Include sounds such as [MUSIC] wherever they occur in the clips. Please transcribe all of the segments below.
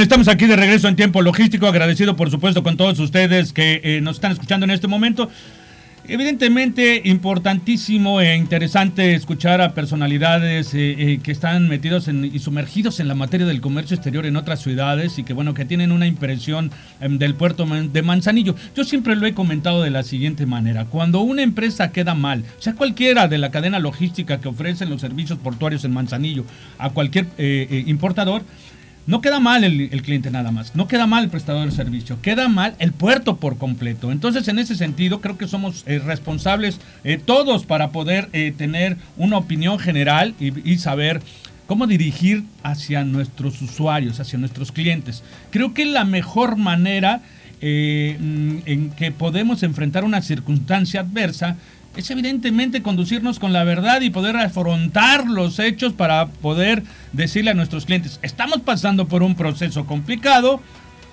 Estamos aquí de regreso en tiempo logístico, agradecido por supuesto con todos ustedes que eh, nos están escuchando en este momento. Evidentemente, importantísimo e interesante escuchar a personalidades eh, eh, que están metidos y sumergidos en la materia del comercio exterior en otras ciudades y que, bueno, que tienen una impresión em, del puerto de Manzanillo. Yo siempre lo he comentado de la siguiente manera. Cuando una empresa queda mal, sea cualquiera de la cadena logística que ofrecen los servicios portuarios en Manzanillo a cualquier importador, no queda mal el, cliente nada más, no queda mal el prestador de servicio, queda mal el puerto por completo. Entonces, en ese sentido, creo que somos eh, responsables eh, todos para poder eh, tener una opinión general y, saber cómo dirigir hacia nuestros usuarios, hacia nuestros clientes. Creo que la mejor manera mm, en que podemos enfrentar una circunstancia adversa es evidentemente conducirnos con la verdad y poder afrontar los hechos para poder decirle a nuestros clientes, estamos pasando por un proceso complicado,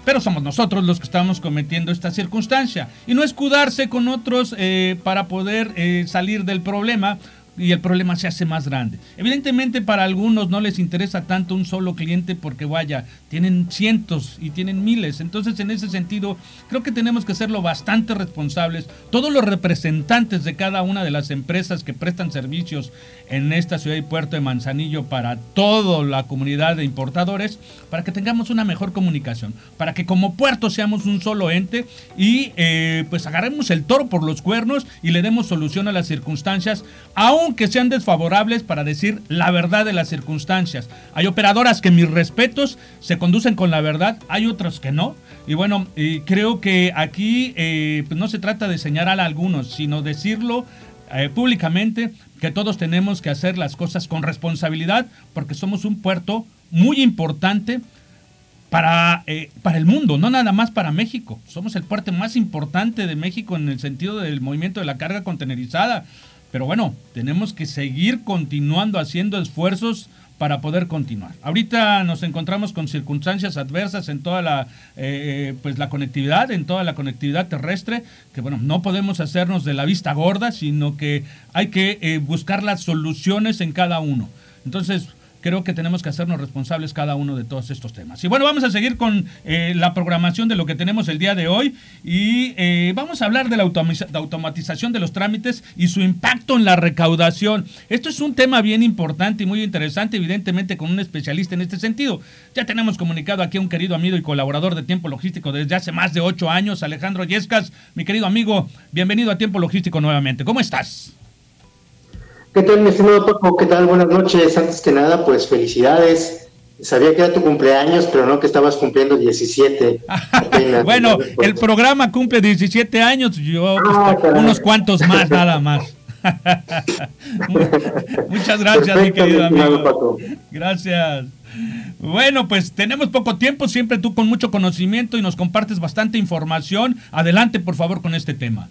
pero somos nosotros los que estamos cometiendo esta circunstancia. Y no escudarse con otros eh, para poder eh, salir del problema y el problema se hace más grande. Evidentemente para algunos no les interesa tanto un solo cliente porque vaya, tienen cientos y tienen miles. Entonces en ese sentido creo que tenemos que serlo bastante responsables. Todos los representantes de cada una de las empresas que prestan servicios en esta ciudad y puerto de Manzanillo para toda la comunidad de importadores, para que tengamos una mejor comunicación, para que como puerto seamos un solo ente y eh, pues agarremos el toro por los cuernos y le demos solución a las circunstancias, aunque sean desfavorables para decir la verdad de las circunstancias. Hay operadoras que mis respetos se conducen con la verdad, hay otras que no. Y bueno, creo que aquí eh, pues no se trata de señalar a algunos, sino decirlo eh, públicamente que todos tenemos que hacer las cosas con responsabilidad porque somos un puerto muy importante para, eh, para el mundo, no nada más para México. Somos el puerto más importante de México en el sentido del movimiento de la carga contenerizada. Pero bueno, tenemos que seguir continuando haciendo esfuerzos para poder continuar. Ahorita nos encontramos con circunstancias adversas en toda la, eh, pues la conectividad, en toda la conectividad terrestre, que bueno, no podemos hacernos de la vista gorda, sino que hay que eh, buscar las soluciones en cada uno. Entonces, creo que tenemos que hacernos responsables cada uno de todos estos temas. Y bueno, vamos a seguir con eh, la programación de lo que tenemos el día de hoy y eh, vamos a hablar de la automatización de los trámites y su impacto en la recaudación. Esto es un tema bien importante y muy interesante, evidentemente con un especialista en este sentido. Ya tenemos comunicado aquí a un querido amigo y colaborador de Tiempo Logístico desde hace más de ocho años, Alejandro Yescas. Mi querido amigo, bienvenido a Tiempo Logístico nuevamente. ¿Cómo estás? ¿Qué tal, mi estimado Paco? ¿Qué tal? Buenas noches. Antes que nada, pues felicidades. Sabía que era tu cumpleaños, pero no que estabas cumpliendo 17. [LAUGHS] bueno, el programa cumple 17 años, yo ah, pues, unos cuantos más, nada más. [LAUGHS] [LAUGHS] Muchas gracias, mi querido amigo. Paco. Gracias. Bueno, pues tenemos poco tiempo, siempre tú con mucho conocimiento y nos compartes bastante información. Adelante, por favor, con este tema.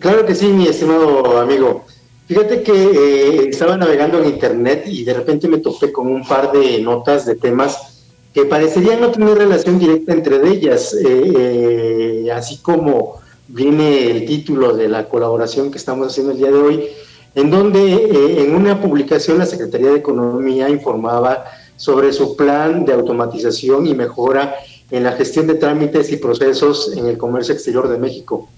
Claro que sí, mi estimado amigo. Fíjate que eh, estaba navegando en internet y de repente me topé con un par de notas de temas que parecerían no tener relación directa entre ellas, eh, eh, así como viene el título de la colaboración que estamos haciendo el día de hoy, en donde en una publicación la Secretaría de Economía informaba sobre su plan de automatización y mejora en la gestión de trámites y procesos en el comercio exterior de México.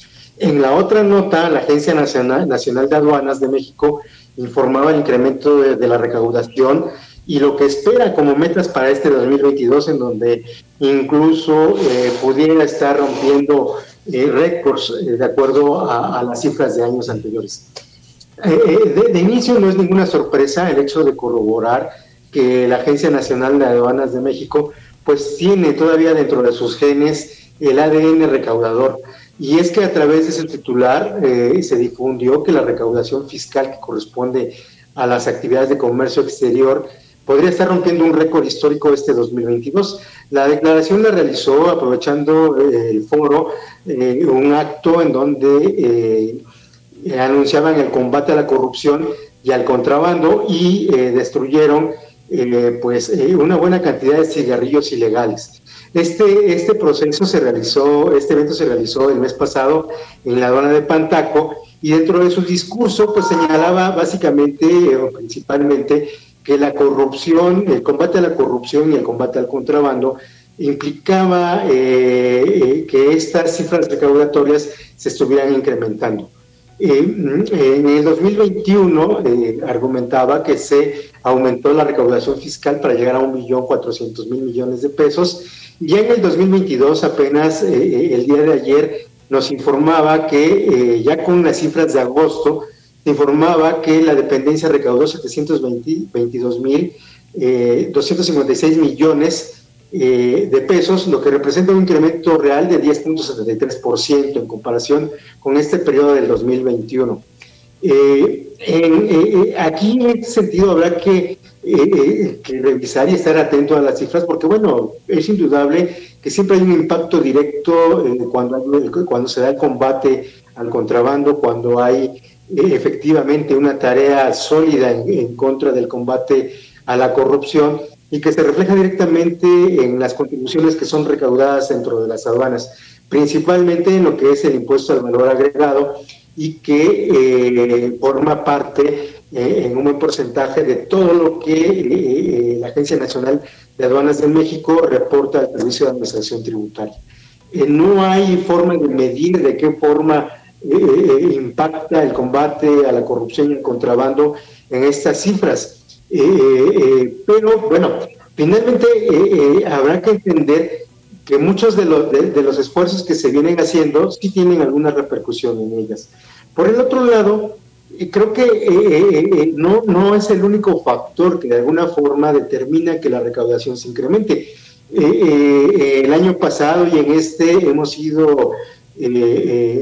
En la otra nota, la Agencia Nacional, Nacional de Aduanas de México informaba el incremento de, la recaudación y lo que espera como metas para este 2022, en donde incluso eh, pudiera estar rompiendo eh, récords eh, de acuerdo a, las cifras de años anteriores. De, de, inicio no es ninguna sorpresa el hecho de corroborar que la Agencia Nacional de Aduanas de México pues tiene todavía dentro de sus genes el ADN recaudador y es que a través de ese titular eh, se difundió que la recaudación fiscal que corresponde a las actividades de comercio exterior podría estar rompiendo un récord histórico este 2022. La declaración la realizó aprovechando eh, el foro, eh, un acto en donde anunciaban el combate a la corrupción y al contrabando y destruyeron pues una buena cantidad de cigarrillos ilegales. Este, este proceso se realizó, este evento se realizó el mes pasado en la aduana de Pantaco y dentro de su discurso pues señalaba básicamente o principalmente que la corrupción, el combate a la corrupción y el combate al contrabando implicaba eh, eh, que estas cifras recaudatorias se estuvieran incrementando. Eh, en el 2021 argumentaba que se aumentó la recaudación fiscal para llegar a 1.400.000 millones de pesos ya en el 2022, apenas eh, eh, el día de ayer, nos informaba que eh, ya con las cifras de agosto, se informaba que la dependencia recaudó 722 mil 256 millones de pesos, lo que representa un incremento real de 10.73% en comparación con este periodo del 2021. Aquí en este sentido habrá que eh, revisar y estar atento a las cifras, porque bueno, es indudable que siempre hay un impacto directo eh, cuando, cuando se da el combate al contrabando, cuando hay eh, efectivamente una tarea sólida en, contra del combate a la corrupción y que se refleja directamente en las contribuciones que son recaudadas dentro de las aduanas, principalmente en lo que es el impuesto al valor agregado y que forma parte eh, en un buen porcentaje de todo lo que eh, la Agencia Nacional de Aduanas de México reporta al Servicio de Administración Tributaria. Eh, no hay forma de medir de qué forma impacta el combate a la corrupción y el contrabando en estas cifras. pero bueno, finalmente habrá que entender que muchos de los, de los esfuerzos que se vienen haciendo sí tienen alguna repercusión en ellas. Por el otro lado, creo que eh, eh, eh, no, no es el único factor que de alguna forma determina que la recaudación se incremente. el año pasado y en este hemos sido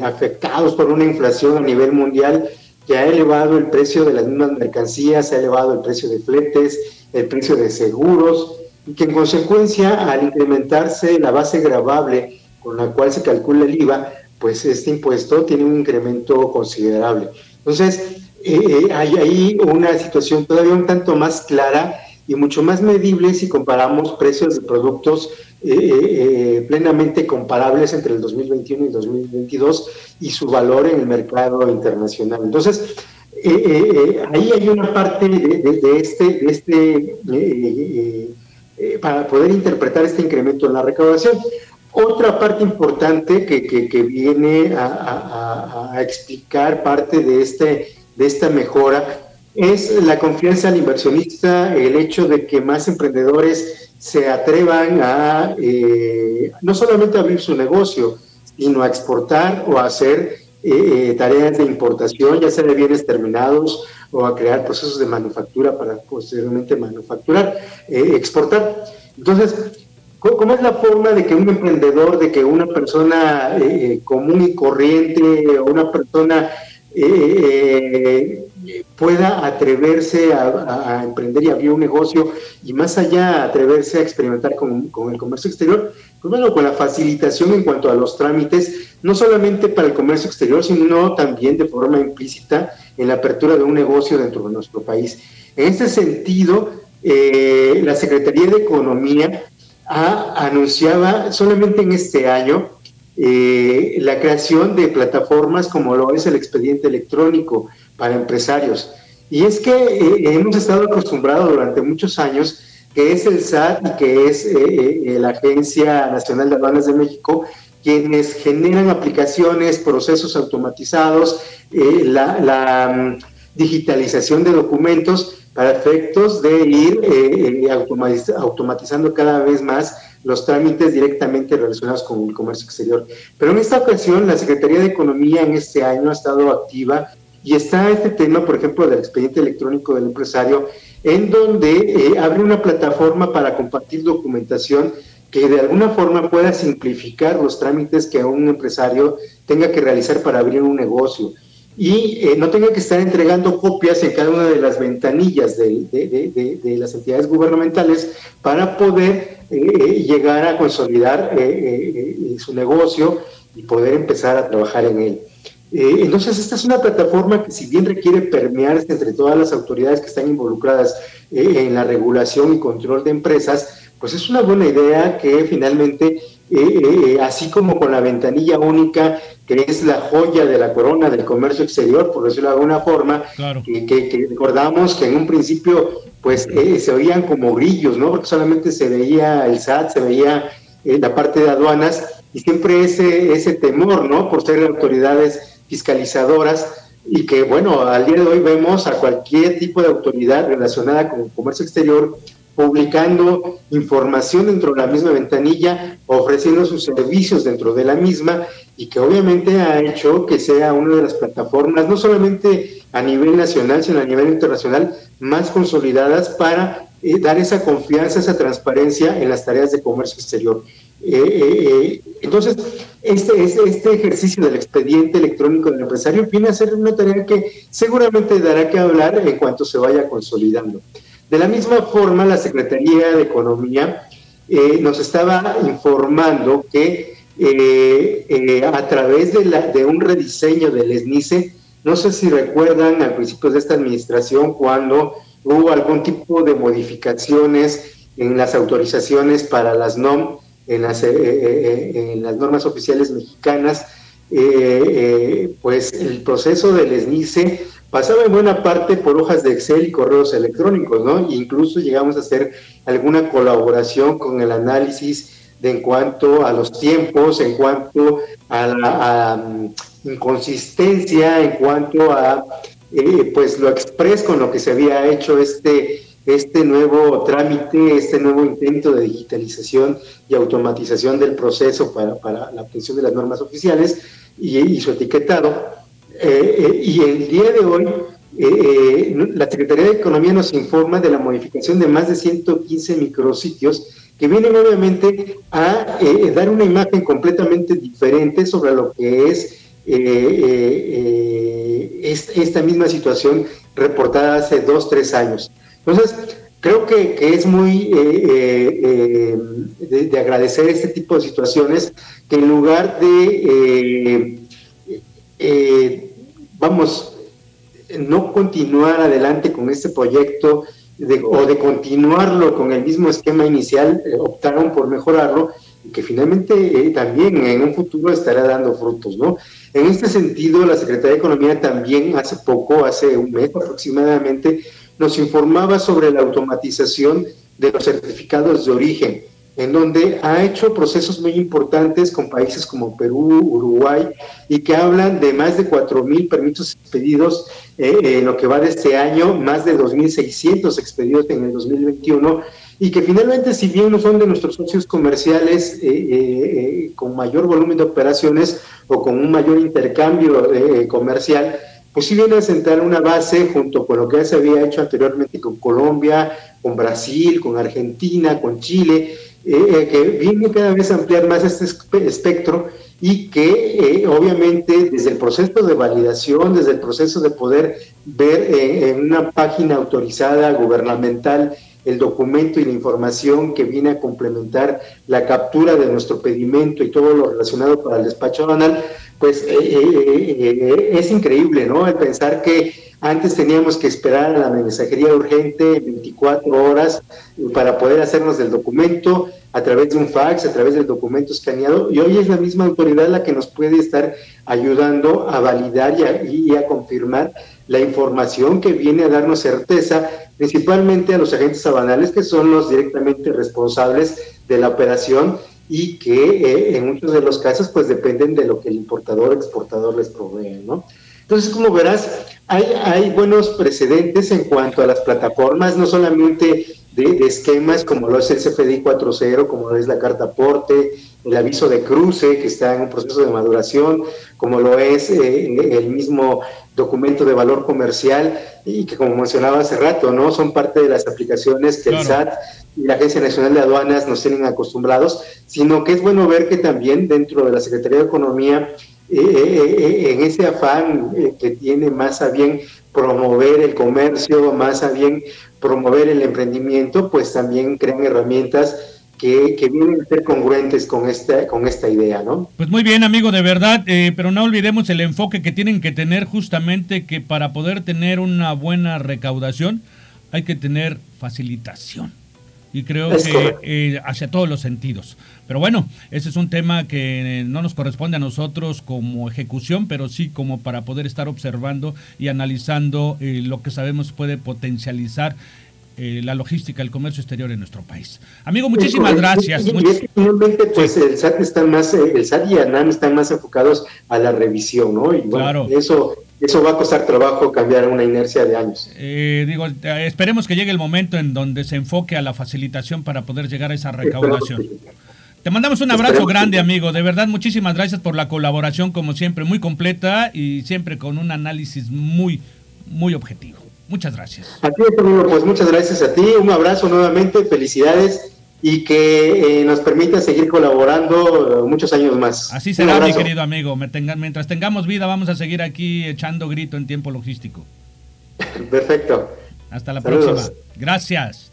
afectados por una inflación a nivel mundial que ha elevado el precio de las mismas mercancías, ha elevado el precio de fletes, el precio de seguros, y que en consecuencia al incrementarse la base gravable con la cual se calcula el IVA, pues este impuesto tiene un incremento considerable. Entonces, eh, eh, hay ahí una situación todavía un tanto más clara y mucho más medible si comparamos precios de productos eh, plenamente comparables entre el 2021 y el 2022 y su valor en el mercado internacional. Entonces, ahí hay una parte de, este, de este para poder interpretar este incremento en la recaudación. Otra parte importante que, viene a, explicar parte de, este, de esta mejora es la confianza al inversionista, el hecho de que más emprendedores se atrevan a eh, no solamente abrir su negocio, sino a exportar o a hacer eh, eh, tareas de importación, ya sea de bienes terminados o a crear procesos de manufactura para posteriormente manufacturar, exportar. Entonces, ¿Cómo es la forma de que un emprendedor, de que una persona eh, común y corriente o una persona eh, eh, pueda atreverse a, emprender y abrir un negocio y más allá atreverse a experimentar con, el comercio exterior? Pues bueno, con la facilitación en cuanto a los trámites, no solamente para el comercio exterior, sino también de forma implícita en la apertura de un negocio dentro de nuestro país. En este sentido, la Secretaría de Economía anunciaba solamente en este año eh, la creación de plataformas como lo es el expediente electrónico para empresarios. Y es que eh, hemos estado acostumbrados durante muchos años que es el SAT y que es eh, la Agencia Nacional de Aduanas de México quienes generan aplicaciones, procesos automatizados, la, mm, digitalización de documentos para efectos de ir eh, eh, automatizando cada vez más los trámites directamente relacionados con el comercio exterior. Pero en esta ocasión, la Secretaría de Economía en este año ha estado activa y está este tema, por ejemplo, del expediente electrónico del empresario, en donde eh, abre una plataforma para compartir documentación que de alguna forma pueda simplificar los trámites que un empresario tenga que realizar para abrir un negocio y eh, no tenga que estar entregando copias en cada una de las ventanillas de, las entidades gubernamentales para poder eh, eh, llegar a consolidar su negocio y poder empezar a trabajar en él. entonces, esta es una plataforma que si bien requiere permearse entre todas las autoridades que están involucradas en la regulación y control de empresas, pues es una buena idea que finalmente, así como con la ventanilla única que es la joya de la corona del comercio exterior, por decirlo de alguna forma, que, recordamos que en un principio pues eh, se oían como grillos, ¿no? Porque solamente se veía el SAT, se veía eh, la parte de aduanas y siempre ese, ese temor, ¿no? Por ser autoridades fiscalizadoras y que, bueno, al día de hoy vemos a cualquier tipo de autoridad relacionada con el comercio exterior publicando información dentro de la misma ventanilla, ofreciendo sus servicios dentro de la misma y que obviamente ha hecho que sea una de las plataformas, no solamente a nivel nacional, sino a nivel internacional, más consolidadas para eh, dar esa confianza, esa transparencia en las tareas de comercio exterior. Eh, eh, entonces, este, este, este, ejercicio del expediente electrónico del empresario viene a ser una tarea que seguramente dará que hablar en cuanto se vaya consolidando. De la misma forma, la Secretaría de Economía eh, nos estaba informando que eh, eh, a través de, la, un rediseño del ESNICE, no sé si recuerdan al principio de esta administración cuando hubo algún tipo de modificaciones en las autorizaciones para las NOM, en las, en las normas oficiales mexicanas, pues el proceso del ESNICE pasaba en buena parte por hojas de Excel y correos electrónicos, ¿no? E incluso llegamos a hacer alguna colaboración con el análisis de en cuanto a los tiempos, en cuanto a la mm, inconsistencia, en cuanto a eh, pues lo express con lo que se había hecho este, este nuevo trámite, este nuevo intento de digitalización y automatización del proceso para, para la obtención de las normas oficiales y, y su etiquetado. Eh, eh, y el día de hoy, eh, la Secretaría de Economía nos informa de la modificación de más de 115 micrositios que vienen obviamente a dar una imagen completamente diferente sobre lo que es esta misma situación reportada hace dos, tres años. Entonces, creo que, es muy de, agradecer este tipo de situaciones que en lugar de vamos, no continuar adelante con este proyecto o de continuarlo con el mismo esquema inicial, eh, optaron por mejorarlo que finalmente eh, también en un futuro estará dando frutos, ¿no? En este sentido, la Secretaría de Economía también hace poco, hace un mes aproximadamente, nos informaba sobre la automatización de los certificados de origen en donde ha hecho procesos muy importantes con países como Perú, Uruguay, y que hablan de más de 4.000 permisos expedidos eh, en lo que va de este año, más de 2.600 expedidos en el 2021, y que finalmente, si bien no son de nuestros socios comerciales eh, eh, con mayor volumen de operaciones o con un mayor intercambio comercial, pues sí viene a sentar una base junto con lo que ya se había hecho anteriormente con Colombia, con Brasil, con Argentina, con Chile, eh, eh, que viene cada vez a ampliar más este espectro y que eh, obviamente desde el proceso de validación, desde el proceso de poder ver en una página autorizada gubernamental el documento y la información que viene a complementar la captura de nuestro pedimento y todo lo relacionado para el despacho aduanal, pues es increíble, ¿no? El pensar que antes teníamos que esperar a la mensajería urgente 24 horas para poder hacernos del documento a través de un fax, a través del documento escaneado, y hoy es la misma autoridad la que nos puede estar ayudando a validar y a, confirmar la información que viene a darnos certeza, principalmente a los agentes sabanales, que son los directamente responsables de la operación y que eh, en muchos de los casos pues dependen de lo que el importador exportador les provee, ¿no? Entonces, como verás, hay, buenos precedentes en cuanto a las plataformas, no solamente de, esquemas como lo es el CFDI 4.0, como lo es la carta aporte, el aviso de cruce que está en un proceso de maduración, como lo es eh, el mismo documento de valor comercial y que como mencionaba hace rato, ¿no? Son parte de las aplicaciones que el SAT y la Agencia Nacional de Aduanas nos tienen acostumbrados, sino que es bueno ver que también dentro de la Secretaría de Economía, eh, eh, eh, en ese afán que tiene más a bien promover el comercio, más a bien promover el emprendimiento, pues también crean herramientas que, vienen a ser congruentes con esta, con esta idea, ¿no? Pues muy bien, amigo, de verdad, pero no olvidemos el enfoque que tienen que tener justamente que para poder tener una buena recaudación hay que tener facilitación y creo que eh, hacia todos los sentidos. Pero bueno, ese es un tema que no nos corresponde a nosotros como ejecución, pero sí como para poder estar observando y analizando eh, lo que sabemos puede potencializar eh, la logística, el comercio exterior en nuestro país. Amigo, muchísimas gracias. Y, es que finalmente, pues el SAT está más, el SAT y ANAM están más enfocados a la revisión, ¿no? Y bueno, eso eso va a costar trabajo cambiar una inercia de años. Eh, digo, eh, esperemos que llegue el momento en donde se enfoque a la facilitación para poder llegar a esa recaudación. Te mandamos un abrazo grande, amigo. De verdad, muchísimas gracias por la colaboración, como siempre, muy completa y siempre con un análisis muy, muy objetivo. Muchas gracias. A ti, amigo, pues muchas gracias a ti. Un abrazo nuevamente, felicidades y que eh, nos permita seguir colaborando muchos años más. Así será, mi querido amigo. mientras tengamos vida, vamos a seguir aquí echando grito en tiempo logístico. [LAUGHS] Perfecto. Hasta la próxima. Gracias.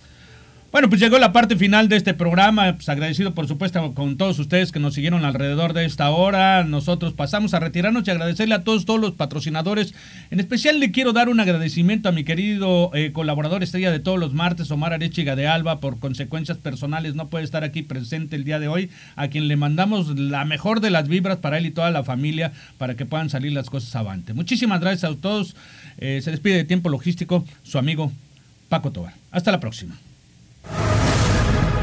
Bueno, pues llegó la parte final de este programa. Pues agradecido, por supuesto, con todos ustedes que nos siguieron alrededor de esta hora. Nosotros pasamos a retirarnos y agradecerle a todos, los patrocinadores. En especial le quiero dar un agradecimiento a mi querido eh, colaborador estrella de todos los martes, Omar Arechiga de Alba. Por consecuencias personales no puede estar aquí presente el día de hoy. A quien le mandamos la mejor de las vibras para él y toda la familia para que puedan salir las cosas avante. Muchísimas gracias a todos. Eh, se despide de tiempo logístico su amigo Paco Tobar. Hasta la próxima.